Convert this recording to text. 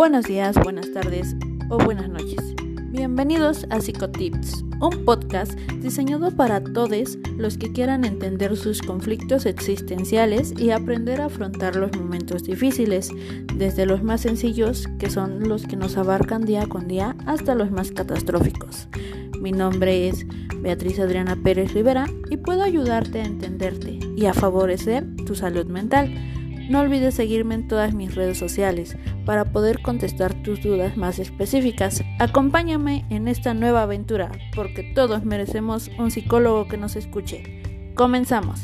Buenos días, buenas tardes o buenas noches. Bienvenidos a Psicotips, un podcast diseñado para todos los que quieran entender sus conflictos existenciales y aprender a afrontar los momentos difíciles, desde los más sencillos, que son los que nos abarcan día con día, hasta los más catastróficos. Mi nombre es Beatriz Adriana Pérez Rivera y puedo ayudarte a entenderte y a favorecer tu salud mental. No olvides seguirme en todas mis redes sociales para poder contestar tus dudas más específicas. Acompáñame en esta nueva aventura porque todos merecemos un psicólogo que nos escuche. Comenzamos.